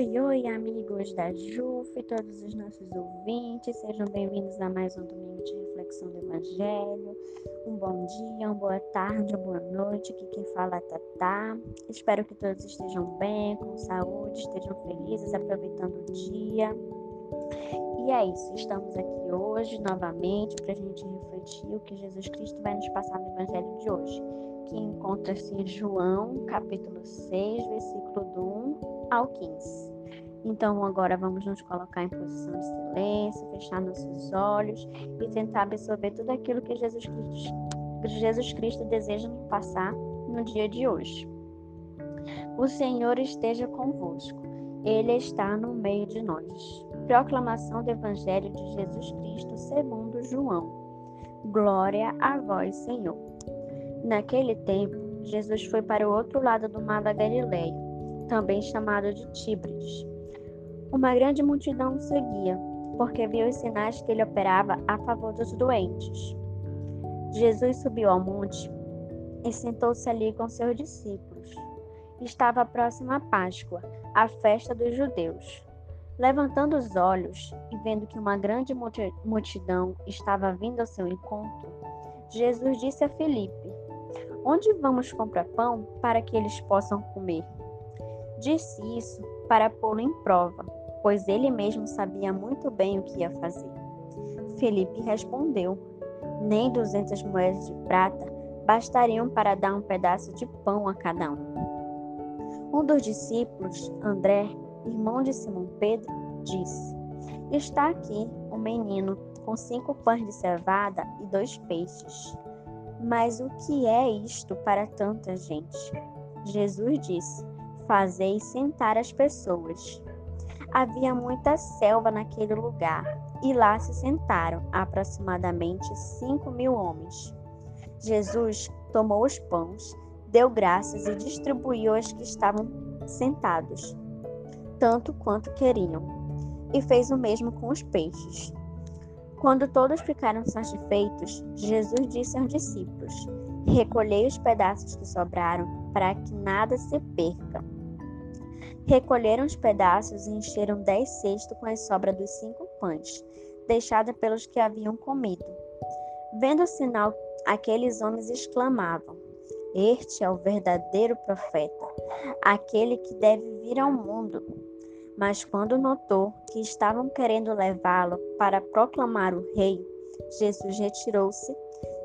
Oi, oi, amigos da JUF e todos os nossos ouvintes, sejam bem-vindos a mais um domingo de reflexão do Evangelho. Um bom dia, uma boa tarde, uma boa noite. Aqui quem fala é Tatá. Espero que todos estejam bem, com saúde, estejam felizes, aproveitando o dia. E é isso, estamos aqui hoje novamente para a gente refletir o que Jesus Cristo vai nos passar no Evangelho de hoje, que encontra-se em João, capítulo 6, versículo do 1 ao 15. Então, agora vamos nos colocar em posição de silêncio, fechar nossos olhos e tentar absorver tudo aquilo que Jesus Cristo, Jesus Cristo deseja nos passar no dia de hoje. O Senhor esteja convosco, Ele está no meio de nós. Proclamação do Evangelho de Jesus Cristo segundo João. Glória a vós, Senhor. Naquele tempo, Jesus foi para o outro lado do mar da Galileia também chamado de Tíbrides. Uma grande multidão o seguia, porque viu os sinais que ele operava a favor dos doentes. Jesus subiu ao monte e sentou-se ali com seus discípulos. Estava próxima a Páscoa, a festa dos judeus. Levantando os olhos e vendo que uma grande multidão estava vindo ao seu encontro, Jesus disse a Felipe: Onde vamos comprar pão para que eles possam comer? Disse isso para pô-lo em prova, pois ele mesmo sabia muito bem o que ia fazer. Felipe respondeu: Nem duzentas moedas de prata bastariam para dar um pedaço de pão a cada um. Um dos discípulos, André, irmão de Simão Pedro, disse: Está aqui um menino com cinco pães de cevada e dois peixes. Mas o que é isto para tanta gente? Jesus disse: fazei sentar as pessoas. Havia muita selva naquele lugar, e lá se sentaram aproximadamente cinco mil homens. Jesus tomou os pães, deu graças e distribuiu aos que estavam sentados, tanto quanto queriam, e fez o mesmo com os peixes. Quando todos ficaram satisfeitos, Jesus disse aos discípulos: Recolhei os pedaços que sobraram, para que nada se perca. Recolheram os pedaços e encheram dez cestos com as sobras dos cinco pães, deixada pelos que haviam comido. Vendo o sinal, aqueles homens exclamavam: Este é o verdadeiro profeta, aquele que deve vir ao mundo. Mas quando notou que estavam querendo levá-lo para proclamar o rei, Jesus retirou-se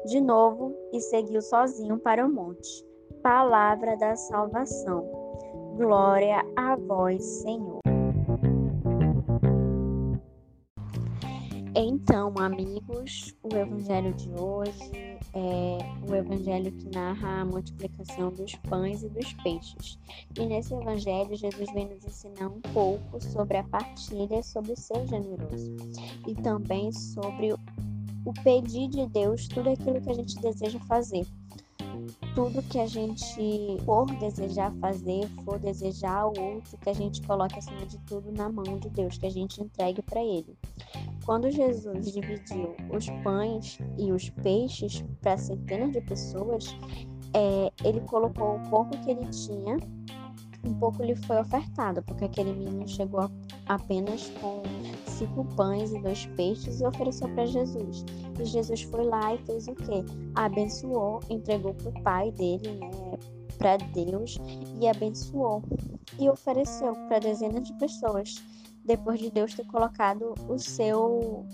de novo e seguiu sozinho para o monte. Palavra da salvação. Glória a vós, Senhor. Então, amigos, o evangelho de hoje é o evangelho que narra a multiplicação dos pães e dos peixes. E nesse evangelho, Jesus vem nos ensinar um pouco sobre a partilha, sobre ser generoso e também sobre o pedir de Deus tudo aquilo que a gente deseja fazer tudo que a gente for desejar fazer, for desejar o outro, que a gente coloque acima de tudo na mão de Deus, que a gente entregue para Ele. Quando Jesus dividiu os pães e os peixes para centenas de pessoas, é, ele colocou o pouco que ele tinha, um pouco lhe foi ofertado, porque aquele menino chegou apenas com cinco pães e dois peixes e ofereceu para Jesus. E Jesus foi lá e fez o quê? Abençoou, entregou para o pai dele, né? Para Deus e abençoou e ofereceu para dezenas de pessoas, depois de Deus ter colocado o seu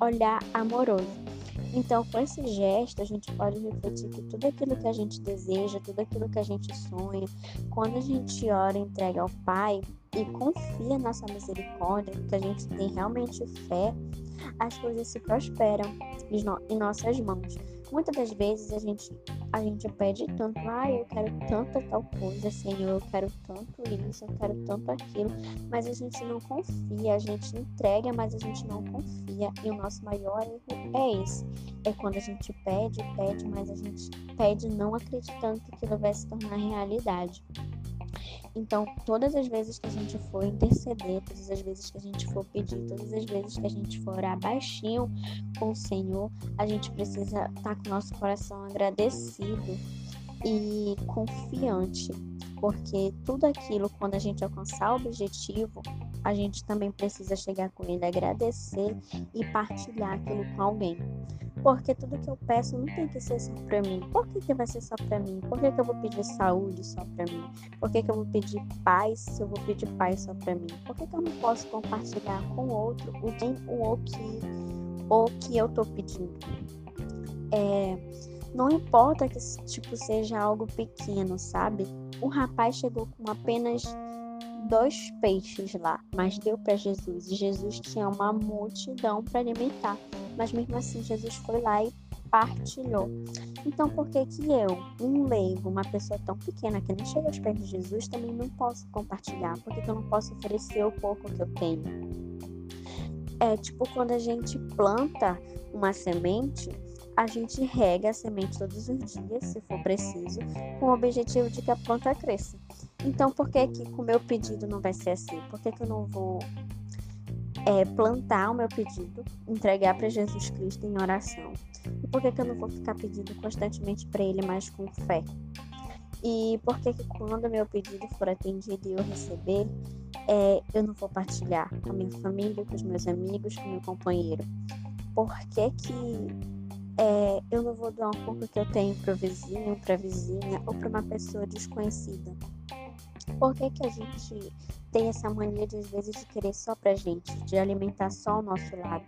olhar amoroso. Então, com esse gesto, a gente pode refletir que tudo aquilo que a gente deseja, tudo aquilo que a gente sonha, quando a gente ora e entrega ao Pai e confia na sua misericórdia, que a gente tem realmente fé, as coisas se prosperam em nossas mãos. Muitas das vezes a gente, a gente pede tanto, ah, eu quero tanta tal coisa, Senhor, eu quero tanto isso, eu quero tanto aquilo, mas a gente não confia, a gente entrega, mas a gente não confia. E o nosso maior erro é esse. É quando a gente pede, pede, mas a gente pede não acreditando que aquilo vai se tornar realidade. Então, todas as vezes que a gente for interceder, todas as vezes que a gente for pedir, todas as vezes que a gente for orar baixinho com o Senhor, a gente precisa estar tá com o nosso coração agradecido e confiante. porque tudo aquilo, quando a gente alcançar o objetivo, a gente também precisa chegar com ele, agradecer e partilhar aquilo com alguém. Porque tudo que eu peço não tem que ser só para mim. Por que, que vai ser só para mim? Por que, que eu vou pedir saúde só para mim? Por que, que eu vou pedir paz se eu vou pedir paz só para mim? Por que, que eu não posso compartilhar com o outro o o que, o que eu tô pedindo? É, não importa que tipo seja algo pequeno, sabe? O rapaz chegou com apenas dois peixes lá, mas deu para Jesus e Jesus tinha uma multidão para alimentar. Mas mesmo assim Jesus foi lá e partilhou. Então por que que eu, um leigo, uma pessoa tão pequena que nem chega aos pés de Jesus, também não posso compartilhar? Por que, que eu não posso oferecer o pouco que eu tenho? É tipo quando a gente planta uma semente, a gente rega a semente todos os dias, se for preciso, com o objetivo de que a planta cresça. Então, por que que com o meu pedido não vai ser assim? Por que, que eu não vou é, plantar o meu pedido, entregar para Jesus Cristo em oração? E por que, que eu não vou ficar pedindo constantemente para Ele, mais com fé? E por que, que quando meu pedido for atendido e eu receber, é, eu não vou partilhar com a minha família, com os meus amigos, com o meu companheiro? Por que, que é, eu não vou doar um pouco que eu tenho para o vizinho, para a vizinha ou para uma pessoa desconhecida? Por que, que a gente tem essa mania de, às vezes, de querer só pra gente, de alimentar só o nosso lado?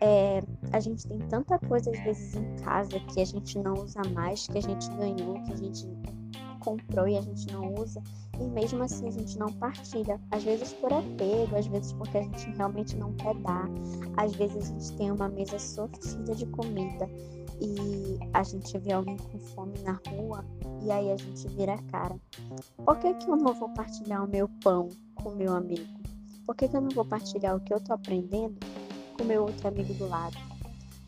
É, a gente tem tanta coisa, às vezes, em casa que a gente não usa mais, que a gente ganhou, que a gente comprou e a gente não usa, e mesmo assim a gente não partilha. Às vezes por apego, às vezes porque a gente realmente não quer dar, às vezes a gente tem uma mesa sortida de comida e a gente vê alguém com fome na rua e aí a gente vira a cara. Por que, que eu não vou partilhar o meu pão com meu amigo? Por que, que eu não vou partilhar o que eu tô aprendendo com meu outro amigo do lado?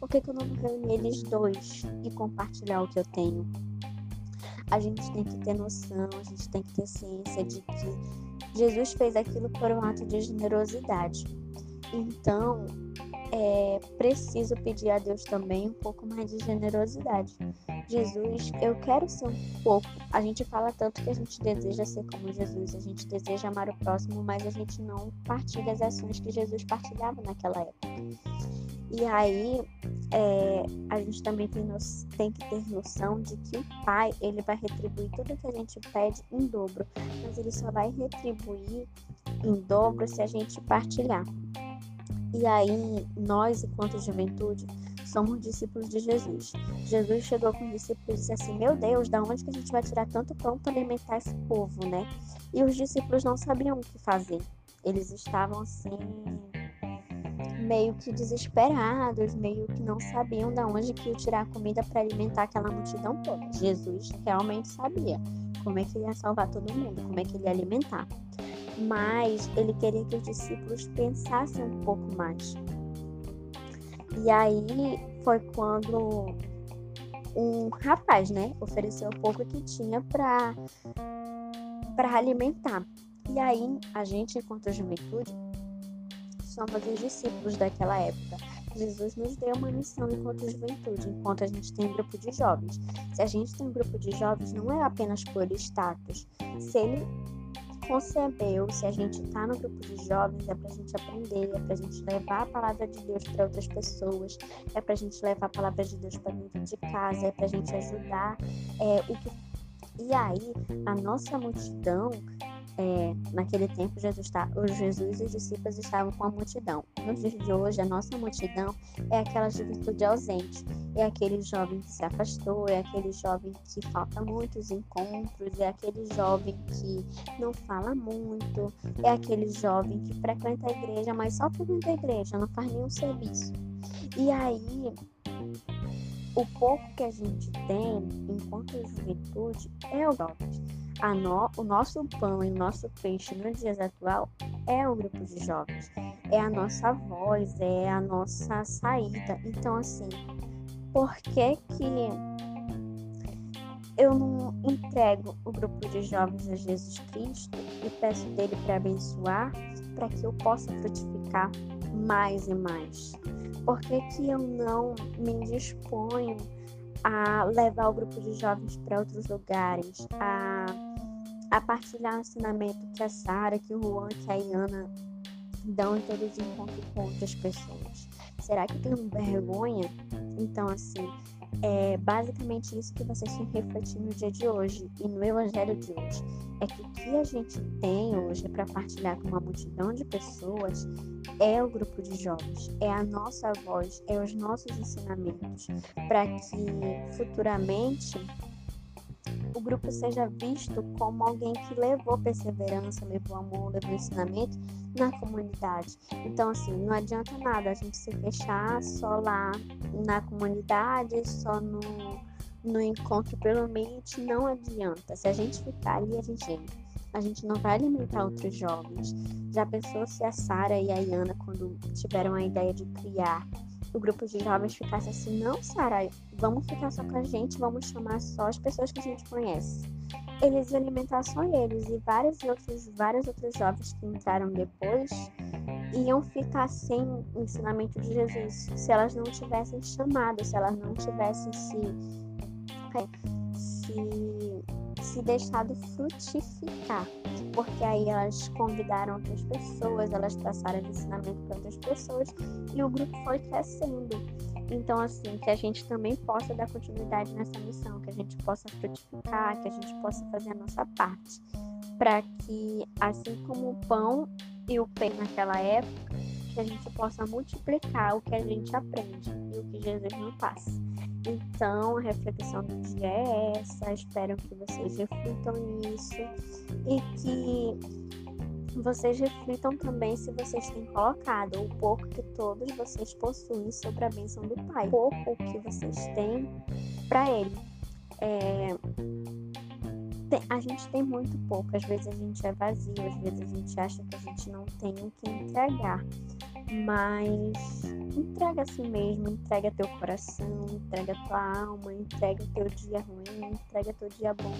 Por que, que eu não vou reunir eles dois e compartilhar o que eu tenho? A gente tem que ter noção, a gente tem que ter ciência de que Jesus fez aquilo por um ato de generosidade. Então, é preciso pedir a Deus também um pouco mais de generosidade. Jesus, eu quero ser um pouco. A gente fala tanto que a gente deseja ser como Jesus, a gente deseja amar o próximo, mas a gente não partilha as ações que Jesus partilhava naquela época. E aí, é, a gente também tem, tem, que ter noção de que o Pai, ele vai retribuir tudo que a gente pede em dobro, mas ele só vai retribuir em dobro se a gente partilhar. E aí, nós, enquanto juventude, somos discípulos de Jesus. Jesus chegou com os discípulos e disse assim: Meu Deus, da onde que a gente vai tirar tanto pão para alimentar esse povo, né? E os discípulos não sabiam o que fazer. Eles estavam assim, meio que desesperados, meio que não sabiam da onde que ia tirar comida para alimentar aquela multidão toda. Jesus realmente sabia como é que ele ia salvar todo mundo, como é que ele ia alimentar mas ele queria que os discípulos pensassem um pouco mais. E aí foi quando um rapaz, né, ofereceu o pouco que tinha para para alimentar. E aí a gente, enquanto juventude, somos os discípulos daquela época. Jesus nos deu uma missão enquanto juventude, enquanto a gente tem um grupo de jovens. Se a gente tem um grupo de jovens, não é apenas por status. Se ele concebeu, se a gente está no grupo de jovens, é para a gente aprender, é para a gente levar a palavra de Deus para outras pessoas, é para a gente levar a palavra de Deus para dentro de casa, é para a gente ajudar. É, o que... E aí, a nossa multidão é, naquele tempo Jesus, tá, o Jesus e os discípulos estavam com a multidão. Nos dias de hoje, a nossa multidão é aquela juventude ausente, é aquele jovem que se afastou, é aquele jovem que falta muitos encontros, é aquele jovem que não fala muito, é aquele jovem que frequenta a igreja, mas só frequenta a igreja, não faz nenhum serviço. E aí, o pouco que a gente tem enquanto juventude é o jovem no, o nosso pão e o nosso peixe no dias atual é o grupo de jovens, é a nossa voz, é a nossa saída. Então, assim, por que que eu não entrego o grupo de jovens a Jesus Cristo e peço dele para abençoar, para que eu possa frutificar mais e mais? Por que, que eu não me disponho a levar o grupo de jovens para outros lugares, a a partilhar o ensinamento que a Sara, que o Juan, que a Iana dão em todos os encontros com outras pessoas? Será que tenho vergonha? Então, assim, é basicamente isso que vocês têm que refletir no dia de hoje e no evangelho de hoje. É que o que a gente tem hoje para partilhar com uma multidão de pessoas é o grupo de jovens, é a nossa voz, é os nossos ensinamentos, para que futuramente o grupo seja visto como alguém que levou perseverança, levou amor, levou ensinamento na comunidade. Então, assim, não adianta nada a gente se fechar só lá na comunidade, só no, no encontro pelo mente, não adianta. Se a gente ficar ali, a gente a gente não vai alimentar outros jovens. Já pensou se a Sara e a Iana, quando tiveram a ideia de criar o grupo de jovens ficasse assim, não, Sara, vamos ficar só com a gente, vamos chamar só as pessoas que a gente conhece. Eles iam alimentar só eles e vários outros, vários outros jovens que entraram depois iam ficar sem o ensinamento de Jesus se elas não tivessem chamado, se elas não tivessem se, é, se, se deixado frutificar porque aí elas convidaram outras pessoas, elas passaram esse ensinamento para outras pessoas e o grupo foi crescendo. Então, assim, que a gente também possa dar continuidade nessa missão, que a gente possa frutificar, que a gente possa fazer a nossa parte, para que, assim como o pão e o peixe naquela época, que a gente possa multiplicar o que a gente aprende e o que Jesus nos passa. Então, a reflexão do dia é essa. Espero que vocês reflitam nisso e que vocês reflitam também se vocês têm colocado o pouco que todos vocês possuem sobre a bênção do Pai, o pouco que vocês têm para Ele. É, a gente tem muito pouco, às vezes a gente é vazio, às vezes a gente acha que a gente não tem o que entregar mas entrega a si mesmo, entrega teu coração, entrega tua alma, entrega teu dia ruim, entrega teu dia bom,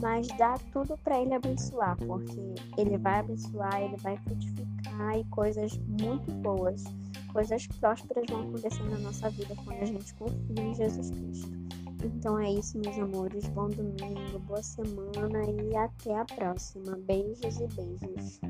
mas dá tudo para ele abençoar, porque ele vai abençoar, ele vai frutificar e coisas muito boas, coisas prósperas vão acontecer na nossa vida quando a gente confia em Jesus Cristo. Então é isso, meus amores. Bom domingo, boa semana e até a próxima. Beijos e beijos.